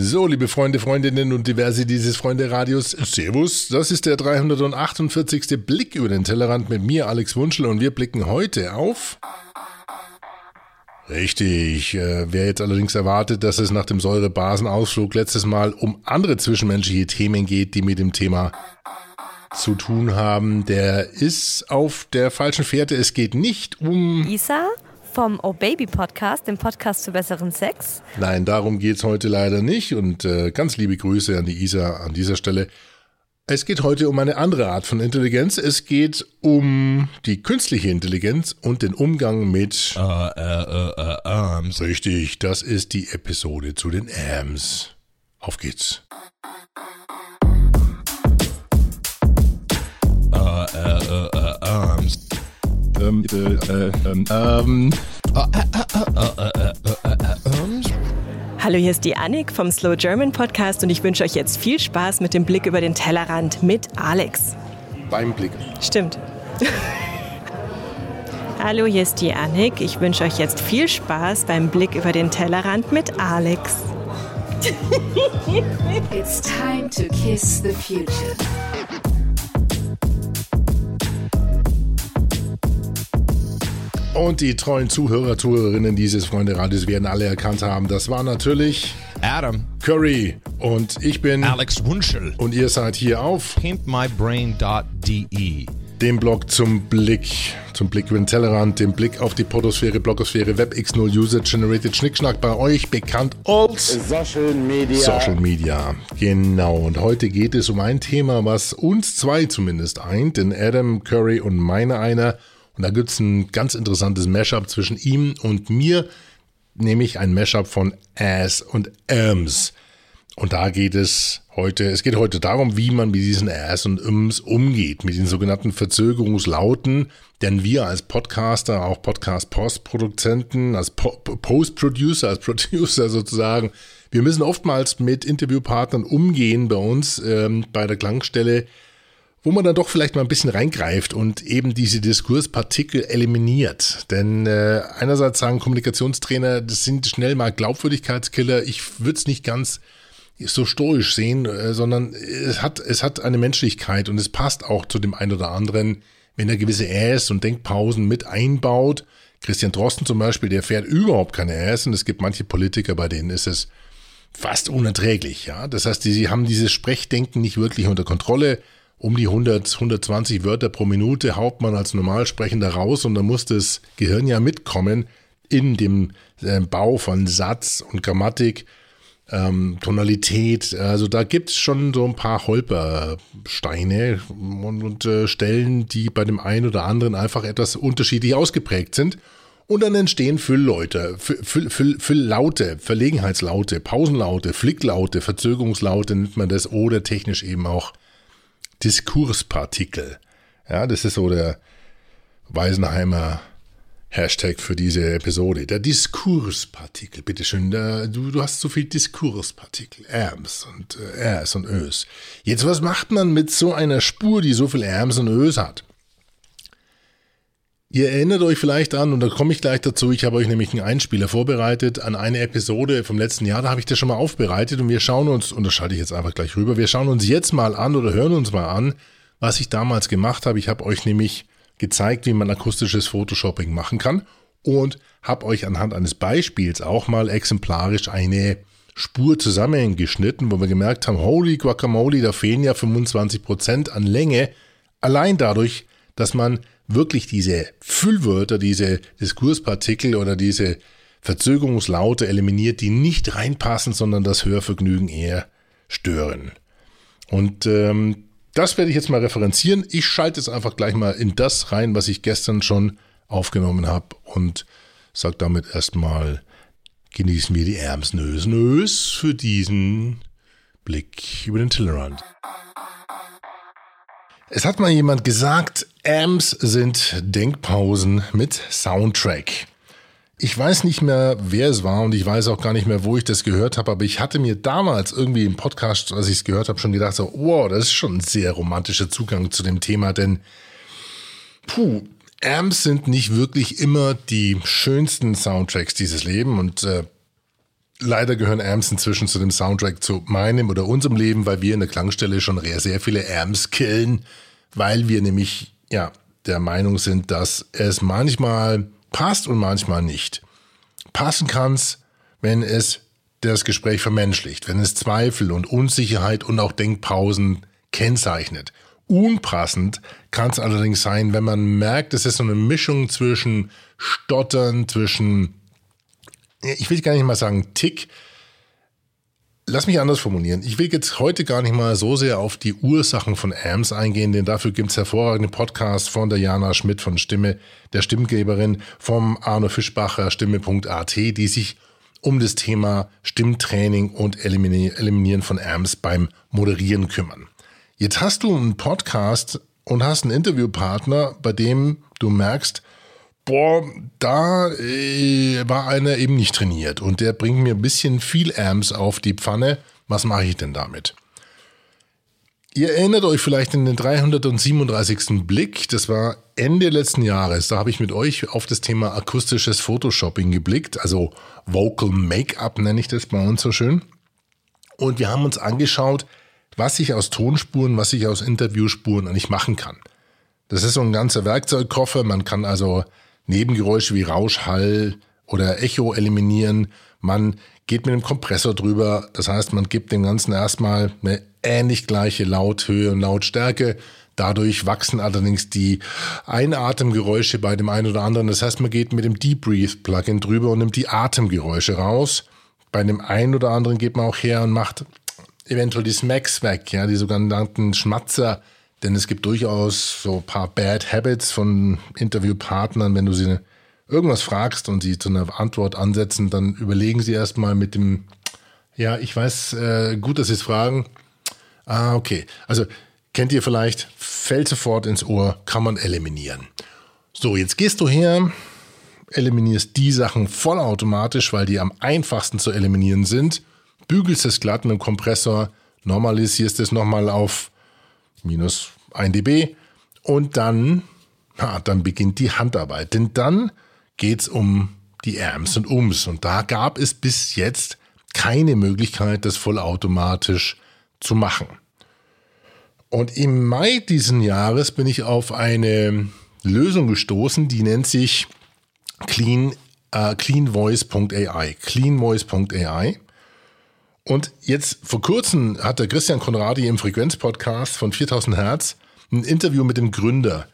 So, liebe Freunde, Freundinnen und diverse dieses Freunde-Radios, Servus. Das ist der 348. Blick über den Tellerrand mit mir, Alex Wunschel, und wir blicken heute auf... Richtig. Äh, wer jetzt allerdings erwartet, dass es nach dem Säurebasenausflug letztes Mal um andere zwischenmenschliche Themen geht, die mit dem Thema zu tun haben, der ist auf der falschen Fährte. Es geht nicht um Isa vom Oh Baby Podcast, dem Podcast zu besseren Sex. Nein, darum geht's heute leider nicht und äh, ganz liebe Grüße an die Isa an dieser Stelle. Es geht heute um eine andere Art von Intelligenz. Es geht um die künstliche Intelligenz und den Umgang mit Uh, uh, uh, uh, arms. Richtig, das ist die Episode zu den AMS. Auf geht's. Uh, uh, uh, uh, arms. Ähm, äh, äh, ähm, ähm? Hallo, hier ist die Annik vom Slow German Podcast und ich wünsche euch jetzt viel Spaß mit dem Blick über den Tellerrand mit Alex. Beim Blick. Stimmt. Hallo, hier ist die Annik. Ich wünsche euch jetzt viel Spaß beim Blick über den Tellerrand mit Alex. It's time to kiss the future. Und die treuen Zuhörer, Zuhörerinnen dieses Freunde-Radios werden alle erkannt haben. Das war natürlich Adam. Curry und ich bin Alex Wunschel. und ihr seid hier auf Pimpmybrain.de. dem Blog zum Blick, zum Blick über den Tellerrand, dem Blick auf die Podosphäre, Blogosphäre, WebX0 User Generated Schnickschnack bei euch bekannt als Social Media. Social Media. Genau. Und heute geht es um ein Thema, was uns zwei zumindest eint, denn Adam Curry und meine einer. Und da gibt's ein ganz interessantes Mashup zwischen ihm und mir, nämlich ein Mashup von Ass und Ams. Und da geht es heute, es geht heute darum, wie man mit diesen Rs und Ms umgeht, mit den sogenannten Verzögerungslauten. Denn wir als Podcaster, auch Podcast-Postproduzenten, als Po- Post-Producer, als Producer sozusagen, wir müssen oftmals mit Interviewpartnern umgehen bei uns ähm, bei der Klangstelle, wo man dann doch vielleicht mal ein bisschen reingreift und eben diese Diskurspartikel eliminiert. Denn äh, einerseits sagen Kommunikationstrainer, das sind schnell mal Glaubwürdigkeitskiller. Ich würde es nicht ganz so stoisch sehen, äh, sondern es hat, es hat eine Menschlichkeit und es passt auch zu dem einen oder anderen, wenn er gewisse Äs und Denkpausen mit einbaut. Christian Drosten zum Beispiel, der fährt überhaupt keine Äs und es gibt manche Politiker, bei denen ist es fast unerträglich. Ja? Das heißt, die, sie haben dieses Sprechdenken nicht wirklich unter Kontrolle. Um die 100, 120 Wörter pro Minute haut man als Normalsprechender raus und da muss das Gehirn ja mitkommen in dem äh, Bau von Satz und Grammatik, ähm, Tonalität. Also da gibt's schon so ein paar Holpersteine und, und äh, Stellen, die bei dem einen oder anderen einfach etwas unterschiedlich ausgeprägt sind. Und dann entstehen Füllleute, Füll, Füll, Füll, Fülllaute, Verlegenheitslaute, Pausenlaute, Flicklaute, Verzögerungslaute nennt man das oder technisch eben auch Diskurspartikel. Ja, das ist so der Weisenheimer Hashtag für diese Episode. Der Diskurspartikel, bitteschön. Da, du, du hast so viel Diskurspartikel. Ärms und äh, Äs und Ös. Jetzt, was macht man mit so einer Spur, die so viel Ärms und Ös hat? Ihr erinnert euch vielleicht an, und da komme ich gleich dazu, ich habe euch nämlich einen Einspieler vorbereitet an eine Episode vom letzten Jahr, da habe ich das schon mal aufbereitet und wir schauen uns, und das schalte ich jetzt einfach gleich rüber, wir schauen uns jetzt mal an oder hören uns mal an, was ich damals gemacht habe. Ich habe euch nämlich gezeigt, wie man akustisches Photoshopping machen kann und habe euch anhand eines Beispiels auch mal exemplarisch eine Spur zusammengeschnitten, wo wir gemerkt haben, holy guacamole, da fehlen ja 25% an Länge, allein dadurch, dass man wirklich diese Füllwörter, diese Diskurspartikel oder diese Verzögerungslaute eliminiert, die nicht reinpassen, sondern das Hörvergnügen eher stören. Und ähm, das werde ich jetzt mal referenzieren. Ich schalte jetzt einfach gleich mal in das rein, was ich gestern schon aufgenommen habe und sage damit erstmal, genießen wir die Ärmsnös Nös für diesen Blick über den Tellerrand. Es hat mal jemand gesagt, Amps sind Denkpausen mit Soundtrack. Ich weiß nicht mehr, wer es war und ich weiß auch gar nicht mehr, wo ich das gehört habe, aber ich hatte mir damals irgendwie im Podcast, als ich es gehört habe, schon gedacht, so, wow, das ist schon ein sehr romantischer Zugang zu dem Thema, denn puh, Amps sind nicht wirklich immer die schönsten Soundtracks dieses Leben und äh, leider gehören Amps inzwischen zu dem Soundtrack zu meinem oder unserem Leben, weil wir in der Klangstelle schon sehr viele Amps killen, weil wir nämlich ja der Meinung sind, dass es manchmal passt und manchmal nicht. Passen kann's, wenn es das Gespräch vermenschlicht, wenn es Zweifel und Unsicherheit und auch Denkpausen kennzeichnet. Unpassend kann es allerdings sein, wenn man merkt, es ist so eine Mischung zwischen Stottern, zwischen, ich will gar nicht mal sagen Tick, Lass mich anders formulieren. Ich will jetzt heute gar nicht mal so sehr auf die Ursachen von AMS eingehen, denn dafür gibt es hervorragende Podcasts von der Jana Schmidt von Stimme, der Stimmgeberin, vom Arno Fischbacher Stimme.at, die sich um das Thema Stimmtraining und Eliminieren von AMS beim Moderieren kümmern. Jetzt hast du einen Podcast und hast einen Interviewpartner, bei dem du merkst, boah, da äh, war einer eben nicht trainiert und der bringt mir ein bisschen viel Amps auf die Pfanne. Was mache ich denn damit? Ihr erinnert euch vielleicht in den 337. Blick, das war Ende letzten Jahres, da habe ich mit euch auf das Thema akustisches Photoshopping geblickt, also Vocal Make-up nenne ich das bei uns so schön. Und wir haben uns angeschaut, was ich aus Tonspuren, was ich aus Interviewspuren eigentlich machen kann. Das ist so ein ganzer Werkzeugkoffer, man kann also Nebengeräusche wie Rausch, Hall oder Echo eliminieren. Man geht mit dem Kompressor drüber. Das heißt, man gibt dem Ganzen erstmal eine ähnlich gleiche Lauthöhe und Lautstärke. Dadurch wachsen allerdings die Einatemgeräusche bei dem einen oder anderen. Das heißt, man geht mit dem Deep Breathe Plugin drüber und nimmt die Atemgeräusche raus. Bei dem einen oder anderen geht man auch her und macht eventuell die Smacks weg, ja, die sogenannten Schmatzer denn es gibt durchaus so ein paar Bad Habits von Interviewpartnern, wenn du sie irgendwas fragst und sie zu einer Antwort ansetzen, dann überlegen sie erstmal mit dem, ja, ich weiß, äh, gut, dass sie es fragen. Ah, okay. Also kennt ihr vielleicht, fällt sofort ins Ohr, kann man eliminieren. So, jetzt gehst du her, eliminierst die Sachen vollautomatisch, weil die am einfachsten zu eliminieren sind, bügelst es glatt mit dem Kompressor, normalisierst es nochmal auf minus 1 dB und dann, na, dann beginnt die Handarbeit. Denn dann geht es um die Amps und Ums und da gab es bis jetzt keine Möglichkeit, das vollautomatisch zu machen. Und im Mai diesen Jahres bin ich auf eine Lösung gestoßen, die nennt sich Clean, äh, cleanvoice.ai. Cleanvoice.ai. Und jetzt vor kurzem hat der Christian Konradi im Frequenz-Podcast von 4000 Hertz ein Interview mit dem Gründer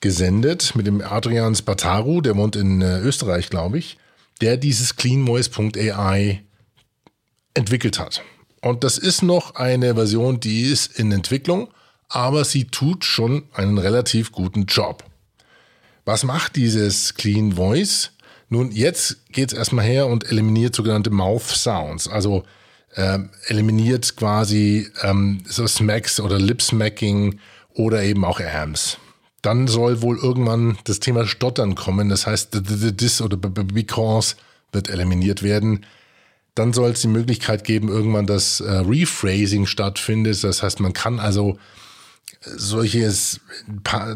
gesendet, mit dem Adrian Spataru, der wohnt in äh, Österreich, glaube ich, der dieses cleanvoice.ai entwickelt hat. Und das ist noch eine Version, die ist in Entwicklung, aber sie tut schon einen relativ guten Job. Was macht dieses Clean Voice? Nun, jetzt geht es erstmal her und eliminiert sogenannte Mouth Sounds, also ähm, eliminiert quasi ähm, so Smacks oder Lip-Smacking oder eben auch Ams. Dann soll wohl irgendwann das Thema Stottern kommen. Das heißt, this oder because wird eliminiert werden. Dann soll es die Möglichkeit geben, irgendwann, dass äh, Rephrasing stattfindet. Das heißt, man kann also solche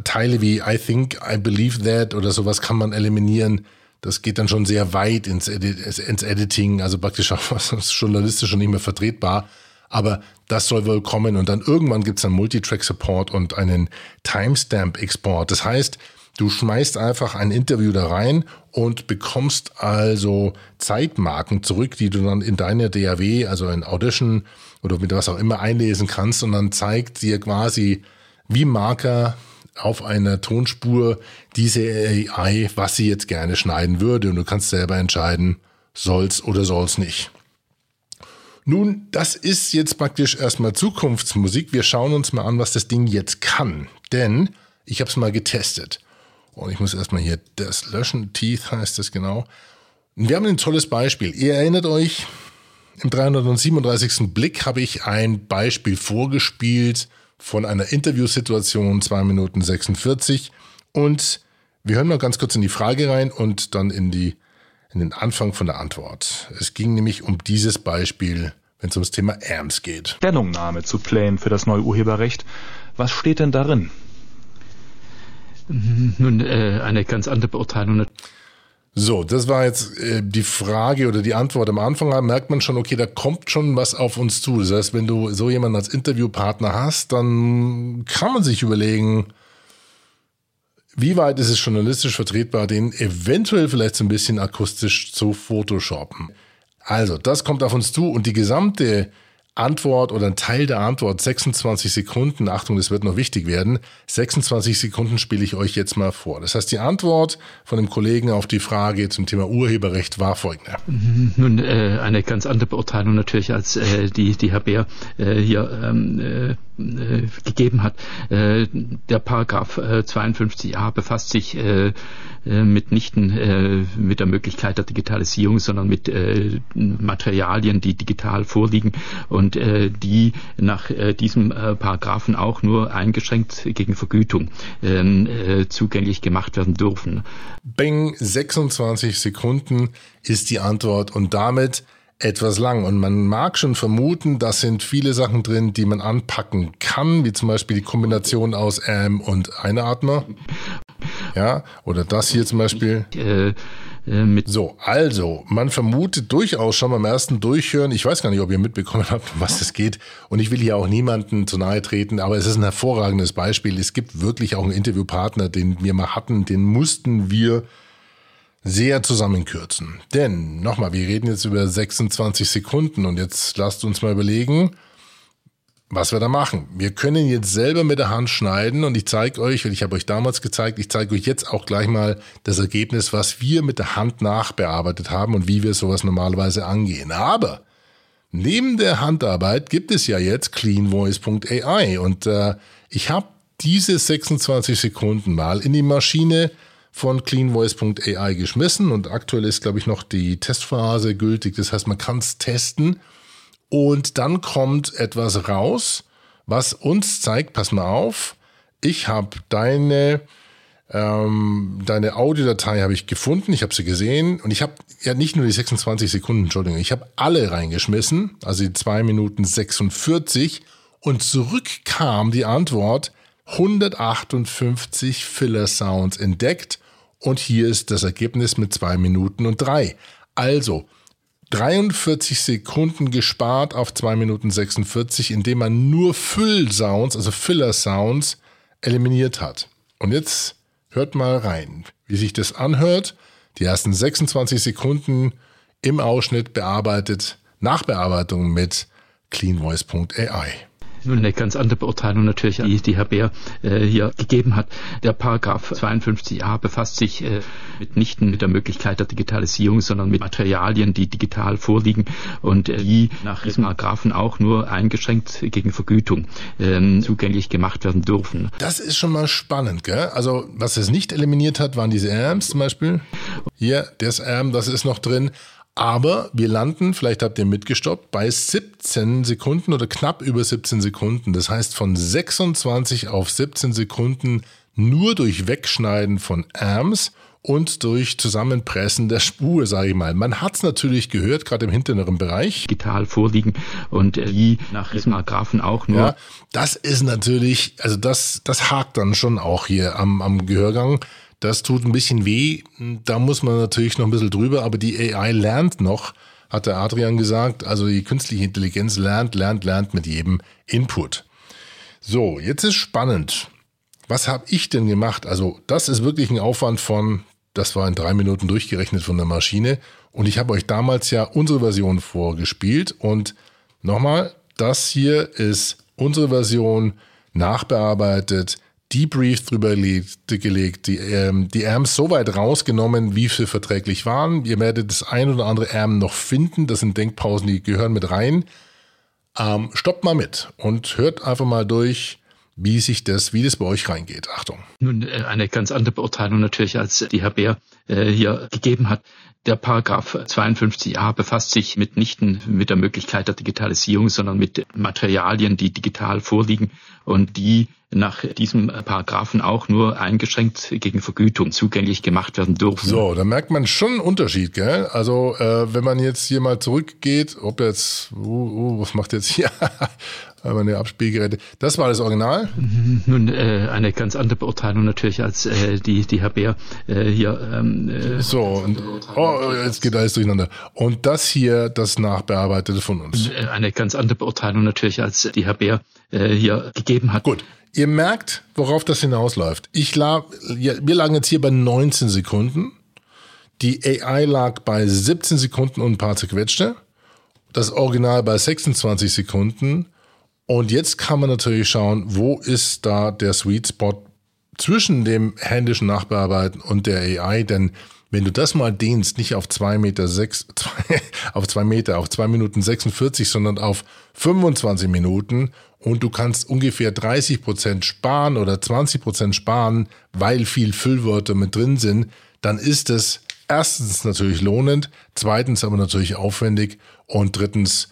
Teile wie I think, I believe that oder sowas kann man eliminieren das geht dann schon sehr weit ins, Edit ins Editing, also praktisch auch was journalistisch schon nicht mehr vertretbar. Aber das soll wohl kommen und dann irgendwann gibt's dann Multitrack-Support und einen Timestamp-Export. Das heißt, du schmeißt einfach ein Interview da rein und bekommst also Zeitmarken zurück, die du dann in deine DAW, also in Audition oder mit was auch immer einlesen kannst und dann zeigt dir quasi wie Marker auf einer Tonspur diese AI, was sie jetzt gerne schneiden würde. Und du kannst selber entscheiden, soll's oder soll's nicht. Nun, das ist jetzt praktisch erstmal Zukunftsmusik. Wir schauen uns mal an, was das Ding jetzt kann. Denn ich habe es mal getestet. Und ich muss erstmal hier das löschen. Teeth heißt das genau. Und wir haben ein tolles Beispiel. Ihr erinnert euch, im 337. Blick habe ich ein Beispiel vorgespielt von einer Interviewsituation, 2 Minuten 46. Und wir hören mal ganz kurz in die Frage rein und dann in, die, in den Anfang von der Antwort. Es ging nämlich um dieses Beispiel, wenn es ums Thema AMS geht. Stellungnahme zu Plänen für das neue Urheberrecht. Was steht denn darin? Nun, äh, eine ganz andere Beurteilung. So, das war jetzt äh, die Frage oder die Antwort am Anfang. Da merkt man schon, okay, da kommt schon was auf uns zu. Das heißt, wenn du so jemanden als Interviewpartner hast, dann kann man sich überlegen, wie weit ist es journalistisch vertretbar, den eventuell vielleicht so ein bisschen akustisch zu photoshoppen. Also, das kommt auf uns zu und die gesamte Antwort oder ein Teil der Antwort, 26 Sekunden, Achtung, das wird noch wichtig werden, 26 Sekunden spiele ich euch jetzt mal vor. Das heißt, die Antwort von dem Kollegen auf die Frage zum Thema Urheberrecht war folgende. Nun, äh, eine ganz andere Beurteilung natürlich als äh, die, die Herr Bär äh, hier ähm, äh, äh gegeben hat. Äh, der Paragraph äh, 52a befasst sich äh, äh, mitnichten äh, mit der Möglichkeit der Digitalisierung, sondern mit äh, Materialien, die digital vorliegen und äh, die nach äh, diesem äh, Paragraphen auch nur eingeschränkt gegen Vergütung ähm, äh, zugänglich gemacht werden dürfen. Bing, 26 Sekunden ist die Antwort und damit etwas lang. Und man mag schon vermuten, da sind viele Sachen drin, die man anpacken kann, wie zum Beispiel die Kombination aus AM und Einatmer. Ja, oder das hier zum Beispiel. Äh, äh, so, also, man vermutet durchaus schon beim ersten Durchhören, ich weiß gar nicht, ob ihr mitbekommen habt, um was es geht. Und ich will hier auch niemanden zu nahe treten, aber es ist ein hervorragendes Beispiel. Es gibt wirklich auch einen Interviewpartner, den wir mal hatten, den mussten wir sehr zusammenkürzen. Denn, nochmal, wir reden jetzt über 26 Sekunden und jetzt lasst uns mal überlegen, was wir da machen. Wir können jetzt selber mit der Hand schneiden und ich zeige euch, und ich habe euch damals gezeigt, ich zeige euch jetzt auch gleich mal das Ergebnis, was wir mit der Hand nachbearbeitet haben und wie wir sowas normalerweise angehen. Aber neben der Handarbeit gibt es ja jetzt cleanvoice.ai und äh, ich habe diese 26 Sekunden mal in die Maschine von cleanvoice.ai geschmissen. Und aktuell ist, glaube ich, noch die Testphase gültig. Das heißt, man kann es testen. Und dann kommt etwas raus, was uns zeigt, pass mal auf, ich habe deine, ähm, deine Audiodatei habe ich gefunden, ich habe sie gesehen. Und ich habe ja nicht nur die 26 Sekunden, Entschuldigung, ich habe alle reingeschmissen, also die 2 Minuten 46 und zurück kam die Antwort 158 Filler Sounds entdeckt und hier ist das Ergebnis mit 2 Minuten und 3. Also 43 Sekunden gespart auf 2 Minuten 46, indem man nur Füll-Sounds, also Filler-Sounds, eliminiert hat. Und jetzt hört mal rein, wie sich das anhört. Die ersten 26 Sekunden im Ausschnitt bearbeitet, Nachbearbeitung mit cleanvoice.ai. Nun eine ganz andere Beurteilung natürlich, die, die Herr Bär äh, hier gegeben hat. Der Paragraph 52a befasst sich äh, mitnichten mit der Möglichkeit der Digitalisierung, sondern mit Materialien, die digital vorliegen und äh, die nach diesem Paragraphen auch nur eingeschränkt gegen Vergütung ähm, zugänglich gemacht werden dürfen. Das ist schon mal spannend, gell? Also was es nicht eliminiert hat, waren diese ARMs zum Beispiel. Hier, das ARM, das ist noch drin. Aber wir landen, vielleicht habt ihr mitgestoppt, bei 17 Sekunden oder knapp über 17 Sekunden. Das heißt von 26 auf 17 Sekunden nur durch Wegschneiden von Arms und durch Zusammenpressen der Spur, sage ich mal. Man hat es natürlich gehört, gerade im hinteren Bereich. Digital vorliegen und äh, die nach diesem Paragraphen auch nur. Ja, das ist natürlich, also das, das hakt dann schon auch hier am, am Gehörgang. Das tut ein bisschen weh. Da muss man natürlich noch ein bisschen drüber, aber die AI lernt noch, hat der Adrian gesagt. Also die künstliche Intelligenz lernt, lernt, lernt mit jedem Input. So, jetzt ist spannend. Was habe ich denn gemacht? Also das ist wirklich ein Aufwand von, das war in drei Minuten durchgerechnet von der Maschine. Und ich habe euch damals ja unsere Version vorgespielt. Und nochmal, das hier ist unsere Version nachbearbeitet Debrief drüber gelegt, die, ähm, die ARMs so weit rausgenommen, wie sie verträglich waren. Ihr werdet das ein oder andere ARM noch finden. Das sind Denkpausen, die gehören mit rein. Ähm, stoppt mal mit und hört einfach mal durch, wie sich das, wie das bei euch reingeht. Achtung. Nun, äh, eine ganz andere Beurteilung natürlich, als die Herr Bär äh, hier gegeben hat. Der Paragraph 52a befasst sich mitnichten mit der Möglichkeit der Digitalisierung, sondern mit Materialien, die digital vorliegen und die nach diesem Paragraphen auch nur eingeschränkt gegen Vergütung zugänglich gemacht werden dürfen. So, da merkt man schon einen Unterschied, gell? Also äh, wenn man jetzt hier mal zurückgeht, ob jetzt, uh, uh, was macht jetzt hier? äh, meine Abspielgeräte. Das war das Original. Nun äh, eine ganz andere Beurteilung natürlich als äh, die die Herr Bär äh, hier. Ähm, äh, So, und oh, jetzt geht alles durcheinander. Und das hier, das Nachbearbeitete von uns. äh, eine ganz andere Beurteilung natürlich als die Herr Bär äh, hier gegeben hat. Gut. Ihr merkt, worauf das hinausläuft. Ich lag, wir lagen jetzt hier bei 19 Sekunden. Die AI lag bei 17 Sekunden und ein paar zerquetschte. Das Original bei 26 Sekunden. Und jetzt kann man natürlich schauen, wo ist da der Sweet Spot zwischen dem händischen Nachbearbeiten und der AI, denn wenn du das mal dehnst, nicht auf zwei Meter sechs, zwei, auf zwei Meter, auf zwei Minuten 46, sondern auf 25 Minuten und du kannst ungefähr 30 Prozent sparen oder 20 Prozent sparen, weil viel Füllwörter mit drin sind, dann ist es erstens natürlich lohnend, zweitens aber natürlich aufwendig und drittens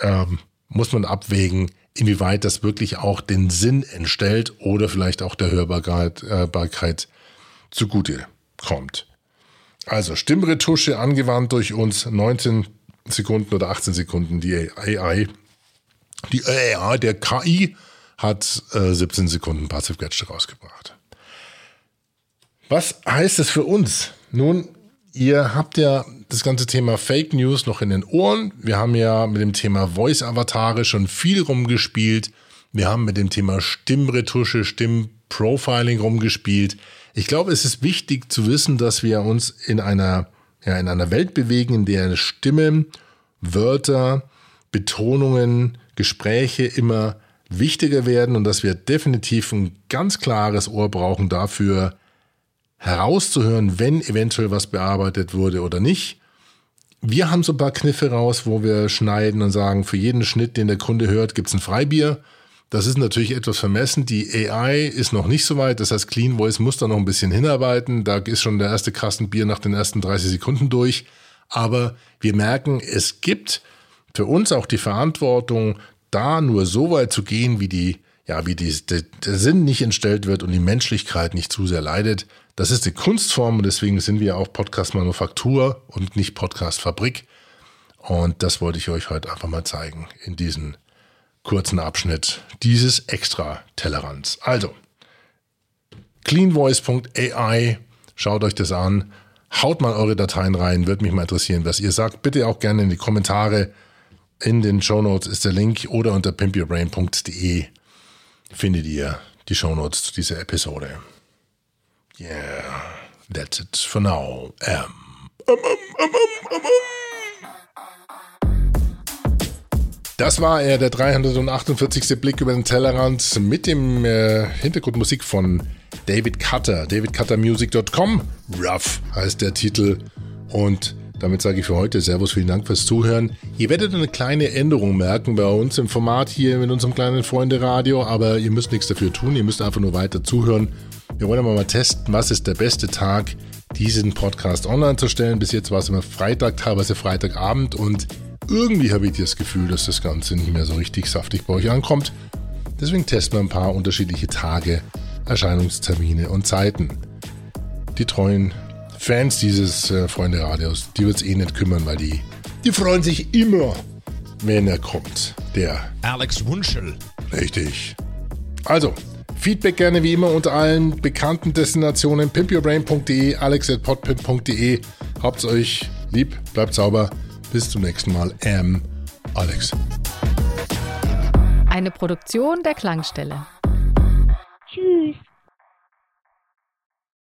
ähm, muss man abwägen, inwieweit das wirklich auch den Sinn entstellt oder vielleicht auch der Hörbarkeit Barkeit zugute kommt. Also Stimmretusche angewandt durch uns 19 Sekunden oder 18 Sekunden. Die AI, die AI der KI hat äh, 17 Sekunden Passive Gadget rausgebracht. Was heißt es für uns? Nun, ihr habt ja das ganze Thema Fake News noch in den Ohren. Wir haben ja mit dem Thema Voice-Avatare schon viel rumgespielt. Wir haben mit dem Thema Stimmretusche, Stimmprofiling rumgespielt. Ich glaube, es ist wichtig zu wissen, dass wir uns in einer, ja, in einer Welt bewegen, in der Stimmen, Wörter, Betonungen, Gespräche immer wichtiger werden und dass wir definitiv ein ganz klares Ohr brauchen dafür, herauszuhören, wenn eventuell was bearbeitet wurde oder nicht. Wir haben so ein paar Kniffe raus, wo wir schneiden und sagen, für jeden Schnitt, den der Kunde hört, gibt's ein Freibier. Das ist natürlich etwas vermessen. Die AI ist noch nicht so weit. Das heißt, Clean Voice muss da noch ein bisschen hinarbeiten. Da ist schon der erste Kasten Bier nach den ersten 30 Sekunden durch. Aber wir merken, es gibt für uns auch die Verantwortung, da nur so weit zu gehen, wie die, ja, wie die, der, der Sinn nicht entstellt wird und die Menschlichkeit nicht zu sehr leidet. Das ist die Kunstform und deswegen sind wir auch Podcast Manufaktur und nicht Podcast Fabrik. Und das wollte ich euch heute einfach mal zeigen in diesem kurzen Abschnitt dieses extra Tellerrands. Also, cleanvoice.ai, schaut euch das an, haut mal eure Dateien rein, würde mich mal interessieren, was ihr sagt. Bitte auch gerne in die Kommentare. In den Show Notes ist der Link oder unter pimpyourbrain.de findet ihr die Show Notes zu dieser Episode. Yeah, that's it for now. Um, um, um, um, um, Das war er, der 348. Blick über den Tellerrand mit dem äh, Hintergrundmusik von David Cutter. DavidCutterMusic.com. Rough heißt der Titel. Und damit sage ich für heute Servus, vielen Dank fürs Zuhören. Ihr werdet eine kleine Änderung merken bei uns im Format hier mit unserem kleinen Freunde-Radio, aber ihr müsst nichts dafür tun. Ihr müsst einfach nur weiter zuhören. Wir wollen aber mal testen, was ist der beste Tag, diesen Podcast online zu stellen. Bis jetzt war es immer Freitag, teilweise Freitagabend und irgendwie habe ich das Gefühl, dass das Ganze nicht mehr so richtig saftig bei euch ankommt. Deswegen testen wir ein paar unterschiedliche Tage, Erscheinungstermine und Zeiten. Die treuen Fans dieses äh, Freunde-Radios, die wird es eh nicht kümmern, weil die, die freuen sich immer, wenn er kommt. Der Alex Wunschel. Richtig. Also, Feedback gerne wie immer unter allen bekannten Destinationen pimpyourbrain.de, alex.podpimp.de. Habt's euch lieb, bleibt sauber. Bis zum nächsten Mal. Ähm, Alex. Eine Produktion der Klangstelle.